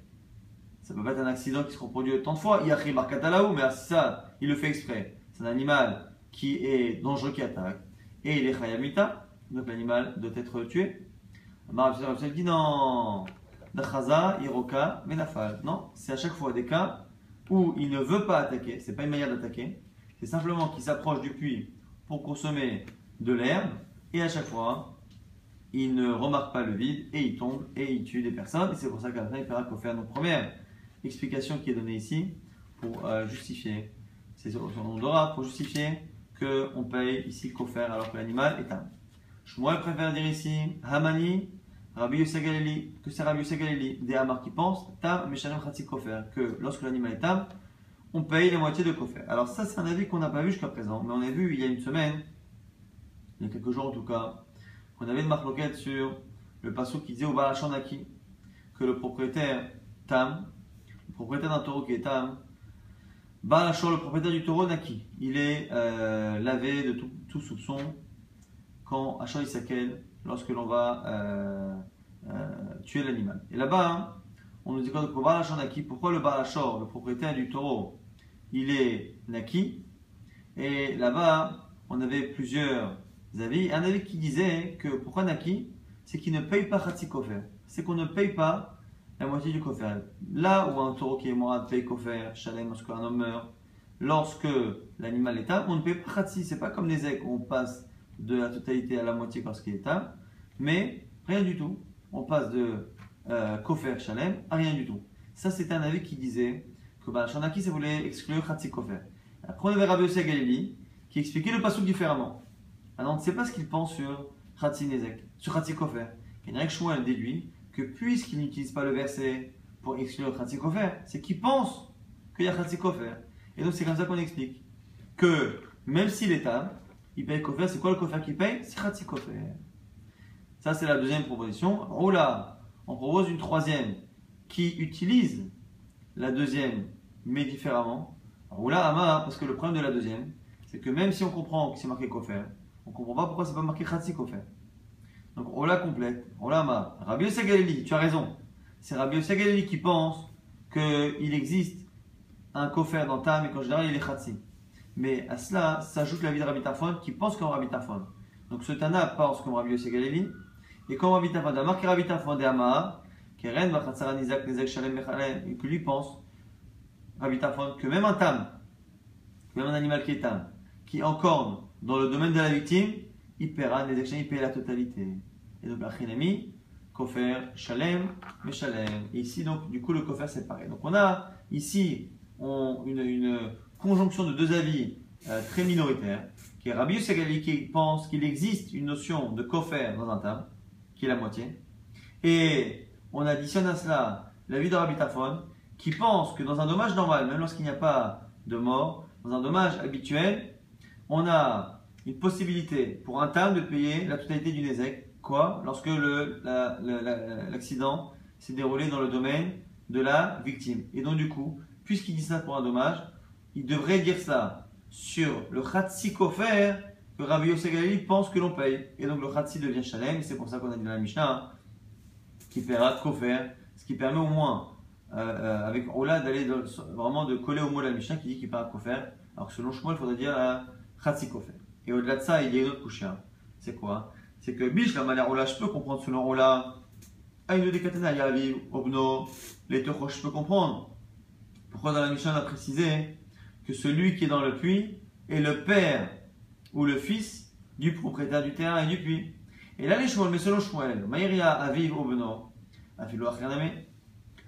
Ça peut pas être un accident qui se reproduit tant de fois. Il y a Markatalaou, mais ça, il le fait exprès. C'est un animal qui est dangereux, qui attaque. Et il est Khayamita, donc l'animal doit être tué. Marab dit non. Dachaza, Iroka, Menafal. Non, c'est à chaque fois des cas où il ne veut pas attaquer, c'est pas une manière d'attaquer, c'est simplement qu'il s'approche du puits pour consommer de l'herbe, et à chaque fois, il ne remarque pas le vide, et il tombe, et il tue des personnes, et c'est pour ça qu'à la fin, il fera qu'au faire. Donc, première explication qui est donnée ici, pour euh, justifier, c'est son nom d'aura, pour justifier qu'on paye ici qu'au alors que l'animal est un. Je préfère dire ici, Hamani, Rabbi Yosef que c'est Rabbi Yosef des Hamar qui pensent, Tam Meshalem Khatsi Kofer, que lorsque l'animal est tam, on paye la moitié de Kofer. Alors ça, c'est un avis qu'on n'a pas vu jusqu'à présent, mais on a vu il y a une semaine, il y a quelques jours en tout cas, qu'on avait une marque sur le passage qui disait au Balachandaki que le propriétaire tam, le propriétaire d'un taureau qui est tam, Balachor, le propriétaire du taureau, Naki, il est euh, lavé de tout, soupçon quand Achor Isakel lorsque l'on va euh, euh, tuer l'animal. Et là-bas, hein, on nous dit que Naki, pourquoi le Balachor, le propriétaire du taureau, il est Naki? Et là-bas, on avait plusieurs Un avis qui disait que pourquoi Naki? C'est qu'il ne paye pas Kofer. C'est qu'on ne paye pas la moitié du Kofer. Là où un taureau qui est mort paye Kofer, Shalem, lorsqu'un homme meurt, lorsque l'animal est âme, on ne paye pas Khatsi. C'est pas comme les où on passe de la totalité à la moitié lorsqu'il est âme, mais rien du tout. On passe de euh, Kofer Shalem à rien du tout. Ça, c'était un avis qui disait que bah, Shanaki, ça voulait exclure Khatsi Kofer. Après, on avait Rabbi Galili qui expliquait le passage différemment. Alors, on ne sait pas ce qu'il pense sur Khatsi Nezek, sur Khatsi Kofer. Kenrek Shmuel déduit que puisqu'il n'utilise pas le verset pour exclure Khatsi Kofer, c'est qu'il pense qu'il y a Khatsi Kofer. Et donc, c'est comme ça qu'on explique que même s'il est âme, il paye Kofer. C'est quoi le Kofer qu'il paye? C'est Khatsi Kofer. Ça, c'est la deuxième proposition. Oula, on propose une troisième qui utilise la deuxième, mais différemment. Oula, Ama, parce que le problème de la deuxième, c'est que même si on comprend que c'est marqué Kofer, on ne comprend pas pourquoi c'est pas marqué Khatsi Kofer. Donc, Oula complète. Oula, Ama. Rabbi Galili, tu as raison. C'est Rabbi Galili qui pense qu'il existe un Kofer dans Tam et qu'en général il est Khatsi. Mais à cela s'ajoute la vie de Rabbi Tarfon qui pense comme Rabbi Tarfon. Donc ce Tana pense comme Rabbi Yosef. Et comme Rabbi Tarfon, d'Amar qui Rabbi Tarfon de Amar, qui Ren Vachatzara Nizak Nezek Shalem Mechalem, et que lui pense, Rabbi Tarfon, que même un tam, même un animal qui est tam, qui encorne dans le domaine de la victime, il paiera Nezek Shalem, il paie la totalité. Et donc l'Achinami, Kofer Shalem Meshalem. Et ici donc du coup le Kofer c'est pareil. Donc on a ici une, conjonction de deux avis euh, très minoritaires, qui est Rabbi Yosef qui pense qu'il existe une notion de kofer dans un tam, qui est la moitié, et on additionne à cela l'avis de Rabbi Tafon, qui pense que dans un dommage normal, même lorsqu'il n'y a pas de mort, dans un dommage habituel, on a une possibilité pour un tam de payer la totalité du Nézek. Quoi? Lorsque l'accident s'est déroulé dans le domaine de la victime. Et donc du coup, puisqu'il dit ça pour un dommage, il devrait dire ça sur le Khatsi Kofer que Rabbi Yosef pense que l'on paye. Et donc le Khatsi devient Shalem, c'est pour ça qu'on a dit dans la Mishnah hein, qui paiera Kofer, ce qui permet au moins euh, euh, avec Ola d'aller vraiment de coller au mot de la Mishnah qui dit qu'il paiera Kofer. Alors que selon Shmuel, il faudrait dire la Khatsi Kofer. Et au-delà de ça, il y a une autre couche. C'est quoi? C'est que Bish, la manière je peux comprendre selon Ola. Aïnou de Katana, Yaviv, Obno, les Tochos, je peux comprendre. Pourquoi dans la Mishnah on a précisé que celui qui est dans le puits est le père ou le fils du propriétaire du terrain et du puits. Et là, les Shmuel, mais selon Shmuel, Maïria aviv obeno,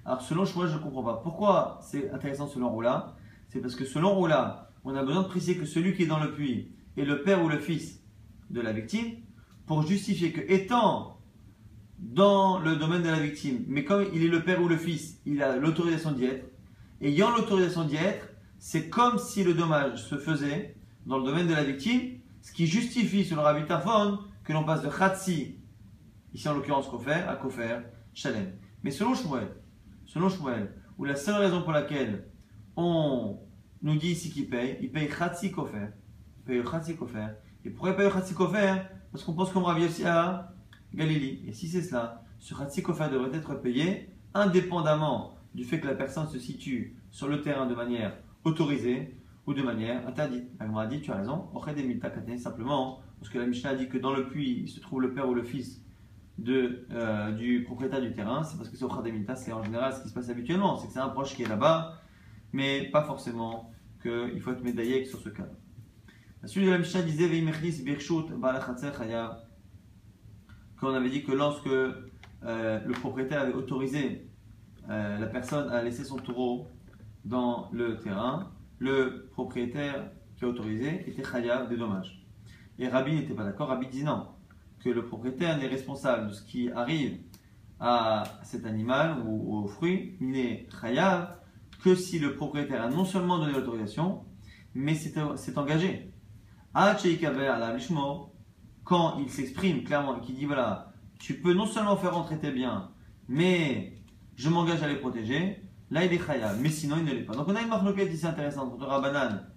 Alors, selon Shmuel, je ne comprends pas. Pourquoi c'est intéressant selon Roula C'est parce que selon Roula, on a besoin de préciser que celui qui est dans le puits est le père ou le fils de la victime pour justifier que, étant dans le domaine de la victime, mais comme il est le père ou le fils, il a l'autorisation d'y être. Ayant l'autorisation d'y être, c'est comme si le dommage se faisait dans le domaine de la victime, ce qui justifie sur le Rabbi que l'on passe de Khatsi, ici en l'occurrence Kofer, à Kofer, Shalem. Mais selon Shmuel, selon Shmuel, où la seule raison pour laquelle on nous dit ici qu'il paye, il paye Khatsi Kofer. Paye Khatsi Kofer. Et pourquoi il paye Parce qu'on pense comme Rabbi aussi à Galilée. Et si c'est cela, ce Khatsi Kofer devrait être payé indépendamment du fait que la personne se situe sur le terrain de manière autorisée ou de manière interdite. La dit, tu as raison, simplement, parce que la Mishnah dit que dans le puits, il se trouve le père ou le fils euh, du propriétaire du terrain, c'est parce que c'est au c'est en général ce qui se passe habituellement, c'est que c'est un proche qui est là-bas, mais pas forcément qu'il faut être médaillé sur ce cas. Suite de la Mishnah disait on avait dit que lorsque euh, le propriétaire avait autorisé euh, la personne à laisser son taureau dans le terrain, le propriétaire qui a autorisé était chayav des dommages. Et Rabbi n'était pas d'accord, Rabbi dit non que le propriétaire n'est responsable de ce qui arrive à cet animal ou, au fruit, il n'est chayav que si le propriétaire a non seulement donné l'autorisation, mais s'est engagé. Quand il s'exprime clairement et qu'il dit voilà, tu peux non seulement faire rentrer tes biens, mais je m'engage à les protéger, là il est chayav, mais sinon il ne l'est pas. Donc on a une marque ici intéressante entre Rabbanan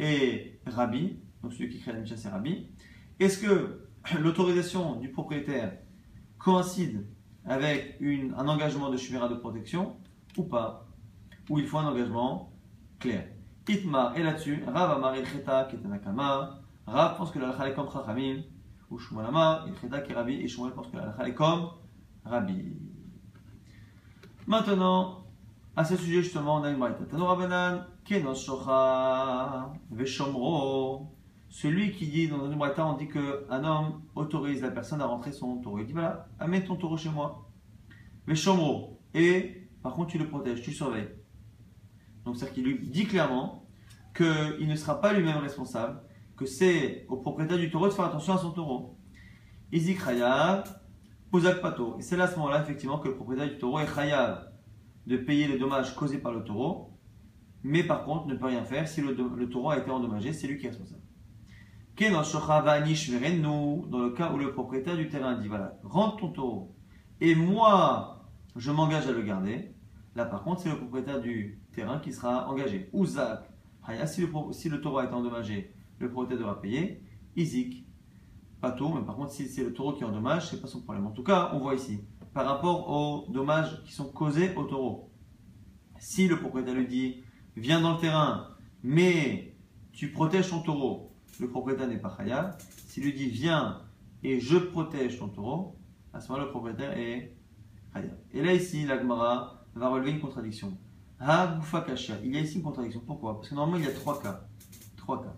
et Rabbi, donc celui qui crée la Mishnah c'est Rabbi. Est-ce que l'autorisation du propriétaire coïncide avec un engagement de chimera de protection ou pas, ou il faut un engagement clair? Itmar est là-dessus, Rav Amar qui est un Rav pense que la est comme Chachamim, ou Shmuel Amar qui est Rabbi, et Shmuel pense que la est comme Rabbi. Maintenant, à ce sujet justement, on a une braïta. Tano Rabbanan, Kenos Shocha, Veshomro, celui qui dit dans une braïta, on dit qu'un homme autorise la personne à rentrer son taureau. Il dit voilà, amène ton taureau chez moi. Chambre. Et par contre, tu le protèges, tu surveilles. Donc, c'est-à-dire qu'il lui dit clairement qu'il ne sera pas lui-même responsable, que c'est au propriétaire du taureau de faire attention à son taureau. Izik Chayav, Pozak Pato. Et c'est là à ce moment-là, effectivement, que le propriétaire du taureau est Chayav de payer les dommages causés par le taureau, mais par contre ne peut rien faire si le, taureau a été endommagé, c'est lui qui est responsable dans le cas où le propriétaire du terrain dit voilà, rentre ton taureau et moi je m'engage à le garder. Là par contre, c'est le propriétaire du terrain qui sera engagé. Ou Zak, si si le taureau a été endommagé, le propriétaire devra payer. Izik, pas tout, mais par contre, si c'est le taureau qui endommage, c'est pas son problème. En tout cas, on voit ici, par rapport aux dommages qui sont causés au taureau. Si le propriétaire lui dit viens dans le terrain, mais tu protèges ton taureau, le propriétaire n'est pas khayab. S'il lui dit viens et je protège ton taureau, à ce moment-là, le propriétaire est khayab. Et là, ici, l'Agmara va relever une contradiction. Ha Il y a ici une contradiction. Pourquoi? Parce que normalement, il y a trois cas. Trois cas.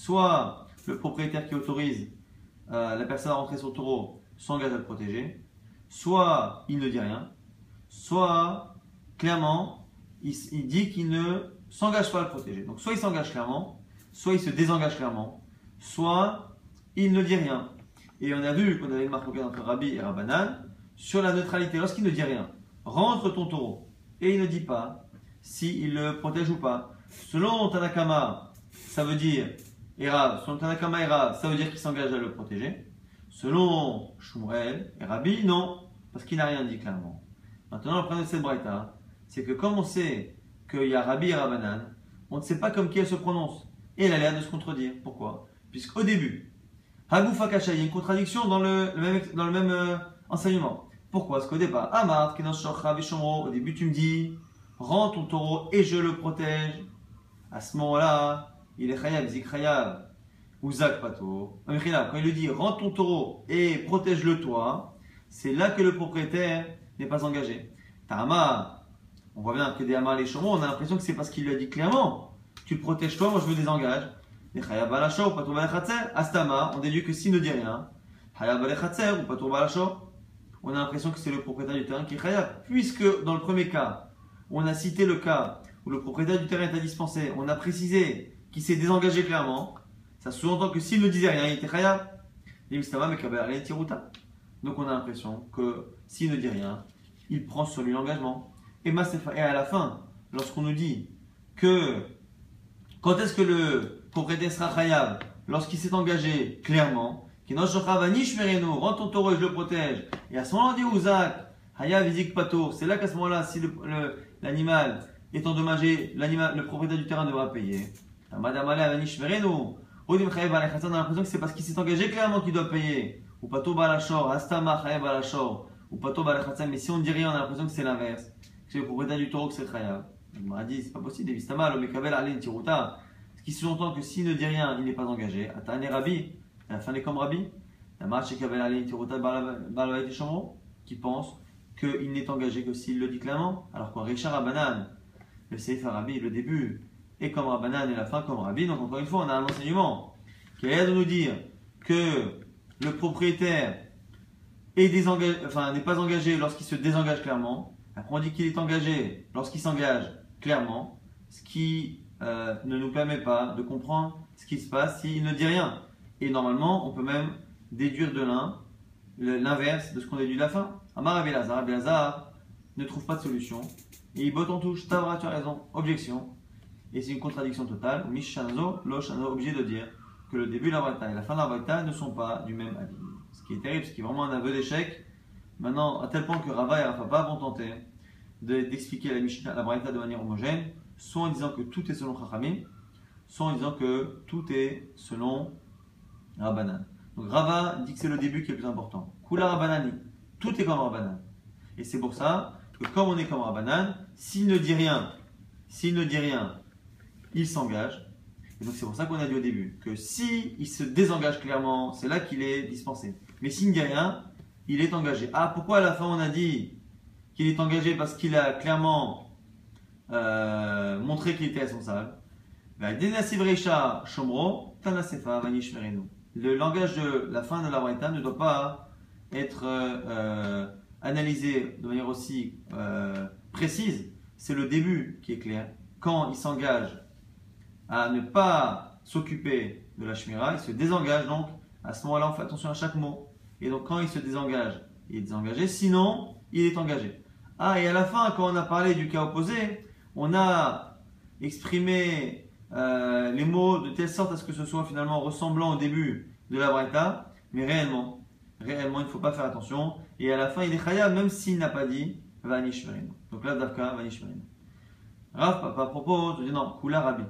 Soit le propriétaire qui autorise euh, la personne à rentrer son taureau s'engage à le protéger, soit il ne dit rien, soit clairement il, dit qu'il ne s'engage pas à le protéger. Donc soit il s'engage clairement, soit il se désengage clairement, soit il ne dit rien. Et on a vu qu'on avait une marque entre Rabbi et Rabbanan sur la neutralité. Lorsqu'il ne dit rien, rentre ton taureau et il ne dit pas s'il il le protège ou pas. Selon Tanakama, ça veut dire Erav. Selon Tanakama et ça veut dire qu'il s'engage à le protéger. Selon Shmuel et Rabbi, non, parce qu'il n'a rien dit clairement. Maintenant, le problème de cette braïta, c'est que comme on sait qu'il y a Rabbi et Rabbanan, on ne sait pas comme qui elle se prononce. Et elle a l'air de se contredire. Pourquoi? Puisqu'au début, Hagoufa il y a une contradiction dans le, même, dans le même euh, enseignement. Pourquoi? Parce qu'au départ, Amar, au début tu me dis, rends ton taureau et je le protège. À ce moment-là, il est Chayav, Zik Chayav, ou Zak Pato. Quand il lui dit, rends ton taureau et protège-le toi, c'est là que le propriétaire n'est pas engagé. Tama, on voit bien que des Amar les on a l'impression que c'est parce qu'il lui a dit clairement, tu le protèges toi, moi je me désengage. Astama, on déduit que s'il ne dit rien, on a l'impression que c'est le propriétaire du terrain qui est Hayab. Puisque dans le premier cas, on a cité le cas où le propriétaire du terrain est à dispenser, on a précisé qu'il s'est désengagé clairement, ça sous-entend que s'il ne disait rien, il était Hayab. Donc on a l'impression que s'il ne dit rien, il prend sur lui l'engagement. Et, à la fin, lorsqu'on nous dit que quand est-ce que le propriétaire sera khayab Lorsqu'il s'est engagé clairement, rends ton taureau et je le protège. Et à ce moment-là, on dit Ouzak, Hayav Izik. C'est là qu'à ce moment-là, si l'animal est endommagé, le propriétaire du terrain devra payer. On a l'impression que c'est parce qu'il s'est engagé clairement qu'il doit payer. Ou Pato Balachor, Astama Chayav Balachor, ou Pato Balachatsan. Mais si on ne dit rien, on a l'impression que c'est l'inverse. Que c'est le propriétaire du taureau que c'est Chayav. Il m'a dit, c'est pas possible, Evistama, le Mekabel Alin Tiruta. Ce qui sous-entend que s'il ne dit rien, il n'est pas engagé. Atane Rabbi, la fin des comme Rabbi. Qui pense qu'il n'est engagé que s'il le dit clairement. Alors quoi, Richard Abanan, le Sefer Rabbi, le début, est comme Rabbanan et la fin comme Rabbi. Donc encore une fois, on a un enseignement qui a l'air de nous dire que le propriétaire n'est pas engagé lorsqu'il se désengage clairement. Après, on dit qu'il est engagé lorsqu'il s'engage clairement, ce qui euh, ne nous permet pas de comprendre ce qui se passe s'il ne dit rien. Et normalement, on peut même déduire de l'un l'inverse de ce qu'on déduit de la fin. Amar Abelazar, ne trouve pas de solution. Et il botte en touche. Tavra, tu as raison. Objection. Et c'est une contradiction totale. Mishanazo, Loshanazo, obligé de dire que le début de la et la fin de la ne sont pas du même avis. Ce qui est terrible, ce qui est vraiment un aveu d'échec. Maintenant, à tel point que Rava et Rafapa vont tenter d'expliquer la Mishnah, de manière homogène, soit en disant que tout est selon Chachamim, soit en disant que tout est selon Rabbanan. Donc Rava dit que c'est le début qui est le plus important. Kula Rabbanani, tout est comme Rabbanan. Et c'est pour ça que comme on est comme Rabbanan, s'il ne dit rien, s'il ne dit rien, il s'engage. Et donc c'est pour ça qu'on a dit au début que si il se désengage clairement, c'est là qu'il est dispensé. Mais s'il ne dit rien, il est engagé. Ah, pourquoi à la fin on a dit qu'il est engagé parce qu'il a clairement euh, montré qu'il était responsable? Le langage de la fin de la Braïta ne doit pas être euh, analysé de manière aussi euh, précise. C'est le début qui est clair. Quand il s'engage à ne pas s'occuper de la Shmira, il se désengage donc. À ce moment-là, on fait attention à chaque mot. Et donc, quand il se désengage, il est désengagé. Sinon, il est engagé. Ah, et à la fin, quand on a parlé du cas opposé, on a exprimé euh, les mots de telle sorte à ce que ce soit finalement ressemblant au début de la Breta, mais réellement, réellement, il ne faut pas faire attention. Et à la fin, il est khayab, même s'il n'a pas dit Vanishmerin. Donc là, Davka, Vanishmerin. Rav, papa, à propos, tu dis non, Kula Rabbi.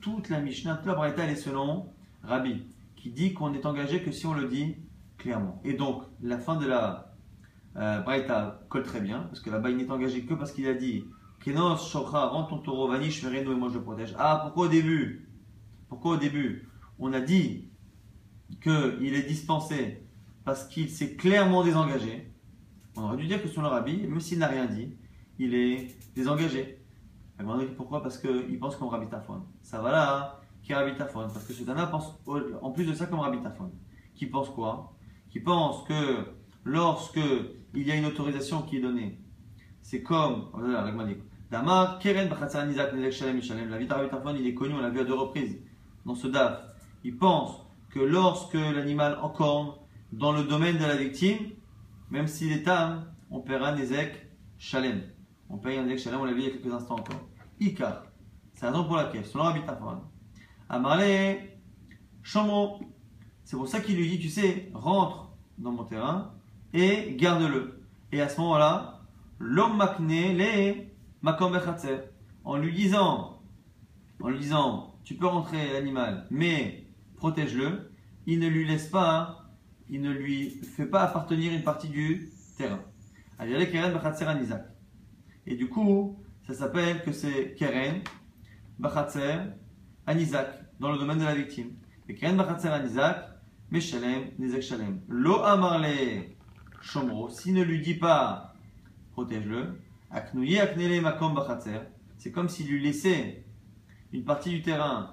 Toute la Mishnah, toute la Breta, elle est selon Rabbi, qui dit qu'on est engagé que si on le dit clairement. Et donc, la fin de la euh, Braïta colle très bien, parce que là-bas il n'est engagé que parce qu'il a dit Kenos, Shokha, rends ton taureau, vanish, vereno et moi je le protège. Ah, pourquoi au début? Pourquoi au début? On a dit qu'il est dispensé parce qu'il s'est clairement désengagé. On aurait dû dire que le rabbi, même s'il n'a rien dit, il est désengagé. Pourquoi? Parce qu'il pense comme Rabbi Tafon. Ça va là, hein qui est Rabbi Tafon. Parce que ce Tana pense, en plus de ça, comme Rabbi Tafon. Qui pense quoi? Qui pense que lorsque il y a une autorisation qui est donnée. C'est comme, Damar, Keren, Nizak, Shalem, Shalem. La vie il est connu, on l'a vu à deux reprises dans ce DAF. Il pense que lorsque l'animal encorne dans le domaine de la victime, même s'il est âme, on paiera Nezek Shalem. On paye un Nezek Shalem, on l'a vu il y a quelques instants encore. Ikar. C'est la raison pour laquelle, selon Rabbi Tafon, Amarle, Chamon. C'est pour ça qu'il lui dit, tu sais, rentre dans mon terrain et garde-le. Et à ce moment-là, l'homme makne les makom en lui disant, en lui disant, tu peux rentrer l'animal, mais protège-le, il ne lui laisse pas, il ne lui fait pas appartenir une partie du terrain. Et du coup, ça s'appelle que c'est Keren, Bachatzer, Anizak, dans le domaine de la victime. Et Keren, Bachatzer, Anizak, Meshalem, Nizak Shalem. Lo Amarle, Shomro, s'il ne lui dit pas protège-le, Aknouye Aknele Makom Bachatzer, c'est comme s'il lui laissait une partie du terrain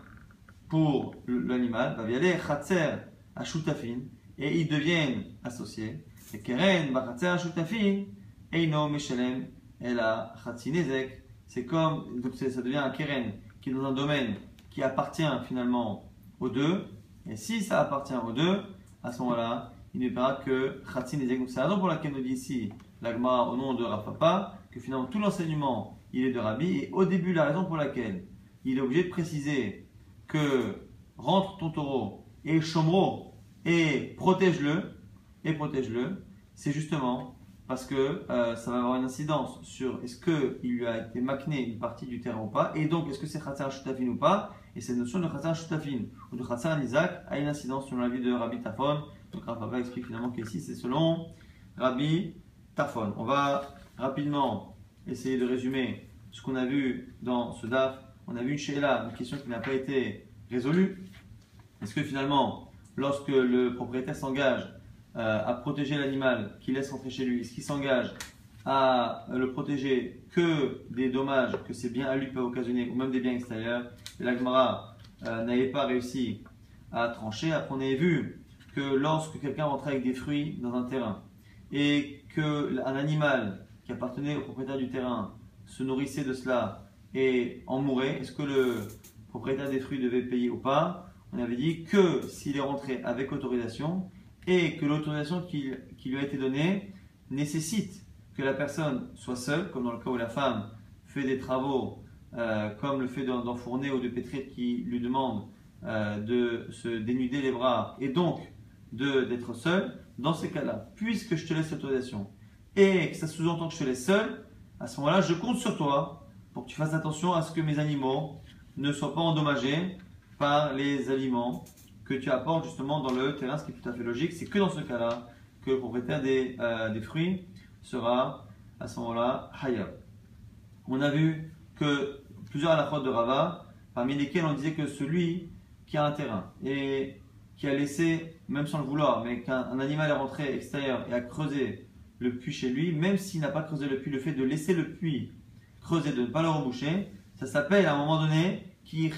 pour l'animal, aller Chatzer à Shutafin, et ils deviennent associés. Et Keren Bachatzer à Shutafin, Eino Meshalem, Ela Chatzinezek, c'est comme, donc ça devient un Keren qui est dans un domaine qui appartient finalement aux deux, et si ça appartient aux deux, à ce moment-là, il ne paiera que Khatzin et C'est la raison pour laquelle nous dit ici l'agma au nom de Rafapa, que finalement tout l'enseignement il est de Rabbi, et au début la raison pour laquelle il est obligé de préciser que rentre ton taureau et chomro et protège-le, et protège-le, c'est justement parce que euh, ça va avoir une incidence sur est-ce qu'il lui a été macné une partie du terrain ou pas, et donc est-ce que c'est Khatsar Shutafin ou pas, et cette notion de Khatsar Shutafin ou de Khatsar Isaac a une incidence sur l'avis de Rabbi Tafon. Donc Rafa explique finalement qu'ici c'est selon Rabbi Tafon. On va rapidement essayer de résumer ce qu'on a vu dans ce DAF. On a vu une Sheila, une question qui n'a pas été résolue. Est-ce que finalement, lorsque le propriétaire s'engage à protéger l'animal qu'il laisse rentrer chez lui, est-ce qu'il s'engage à le protéger que des dommages que ces biens à lui peuvent occasionner, ou même des biens extérieurs Et l'Agmara euh, n'avait pas réussi à trancher. Après, on avait vu que lorsque quelqu'un rentrait avec des fruits dans un terrain et qu'un animal qui appartenait au propriétaire du terrain se nourrissait de cela et en mourait, est-ce que le propriétaire des fruits devait payer ou pas? On avait dit que s'il est rentré avec autorisation, et que l'autorisation qui, lui a été donnée nécessite que la personne soit seule, comme dans le cas où la femme fait des travaux, euh, comme le fait d'enfourner ou de pétrir qui lui demande euh, de se dénuder les bras et donc d'être seule, dans ces cas-là, puisque je te laisse l'autorisation et que ça sous-entend que je te laisse seule, à ce moment-là, je compte sur toi pour que tu fasses attention à ce que mes animaux ne soient pas endommagés par les aliments que tu apportes justement dans le terrain, ce qui est tout à fait logique. C'est que dans ce cas-là que le propriétaire des, euh, des fruits sera à ce moment-là hayab. On a vu que plusieurs à de Rava, parmi lesquels on disait que celui qui a un terrain et qui a laissé, même sans le vouloir, mais qu'un animal est rentré extérieur et a creusé le puits chez lui, même s'il n'a pas creusé le puits, le fait de laisser le puits creuser, de ne pas le reboucher, ça s'appelle à un moment donné qui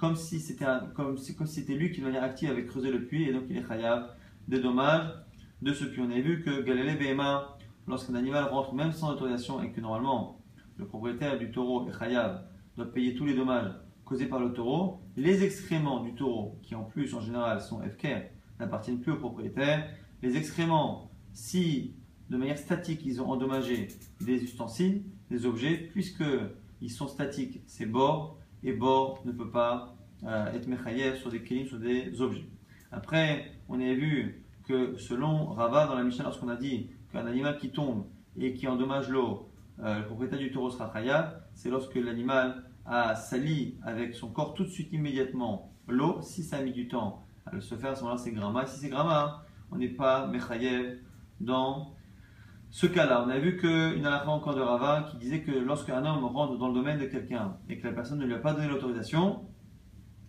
comme si c'était comme, si lui qui de manière active avait creusé le puits et donc il est chayav des dommages de ce puits. On a vu que Galilée Behema, lorsqu'un animal rentre même sans autorisation et que normalement le propriétaire du taureau est chayav doit payer tous les dommages causés par le taureau, les excréments du taureau, qui en plus en général sont FK, n'appartiennent plus au propriétaire, les excréments, si de manière statique ils ont endommagé des ustensiles, des objets, puisque ils sont statiques, c'est bord, et bord ne peut pas euh, être mechayev sur des kelim, sur des objets. Après, on a vu que selon Rava dans la Mishnah, lorsqu'on a dit qu'un animal qui tombe et qui endommage l'eau, euh, le propriétaire du taureau sera chayav, c'est lorsque l'animal a sali avec son corps tout de suite immédiatement l'eau. Si ça a mis du temps à le se faire, à ce moment-là c'est grama. Si c'est grama, on n'est pas mechayev dans ce cas-là, on a vu qu'une halakha encore de Rava qui disait que lorsqu'un homme rentre dans le domaine de quelqu'un et que la personne ne lui a pas donné l'autorisation,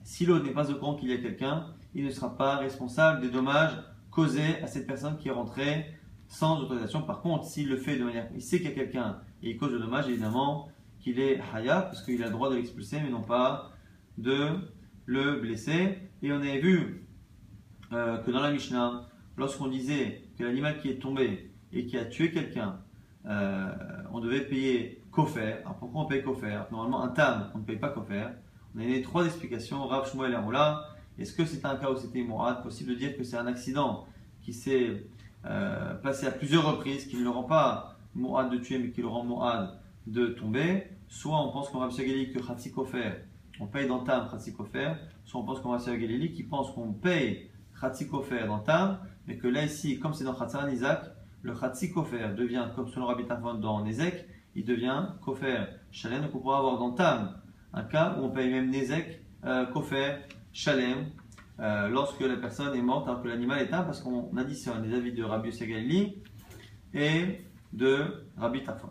si l'autre n'est pas au courant qu'il y a quelqu'un, il ne sera pas responsable des dommages causés à cette personne qui est rentrée sans autorisation. Par contre, s'il le fait de manière, il sait qu'il y a quelqu'un et il cause le dommage, évidemment qu'il est haya parce qu'il a le droit de l'expulser, mais non pas de le blesser. Et on avait vu euh, que dans la Mishnah, lorsqu'on disait que l'animal qui est tombé et qui a tué quelqu'un, euh, on devait payer Kofer. Alors pourquoi on paye Kofer? Normalement, un tam, on ne paye pas Kofer. On a donné trois explications. Rav Shmuel et Roula. Est-ce que c'est un cas où c'était Mourad? Possible de dire que c'est un accident qui s'est euh, passé à plusieurs reprises, qui ne le rend pas Mourad de tuer, mais qui le rend Mourad de tomber? Soit on pense qu'on Rav Shagali que Khatsi Kofer, on paye dans Tam Khatsi Kofer. Soit on pense qu'on Rav Shagali qui pense qu'on paye Khatsi Kofer dans Tam, mais que là ici, comme c'est dans Khatsan Isaac, le Khatsi Kofer devient, comme selon Rabbi Tarfon dans Nezek, il devient Kofer Shalem. Donc on pourra avoir dans Tam un cas où on paye même Nezek, euh, Kofer Shalem, euh, lorsque la personne est morte alors que l'animal est un, parce qu'on additionne les avis de Rabbi Segali et de Rabbi Tarfon.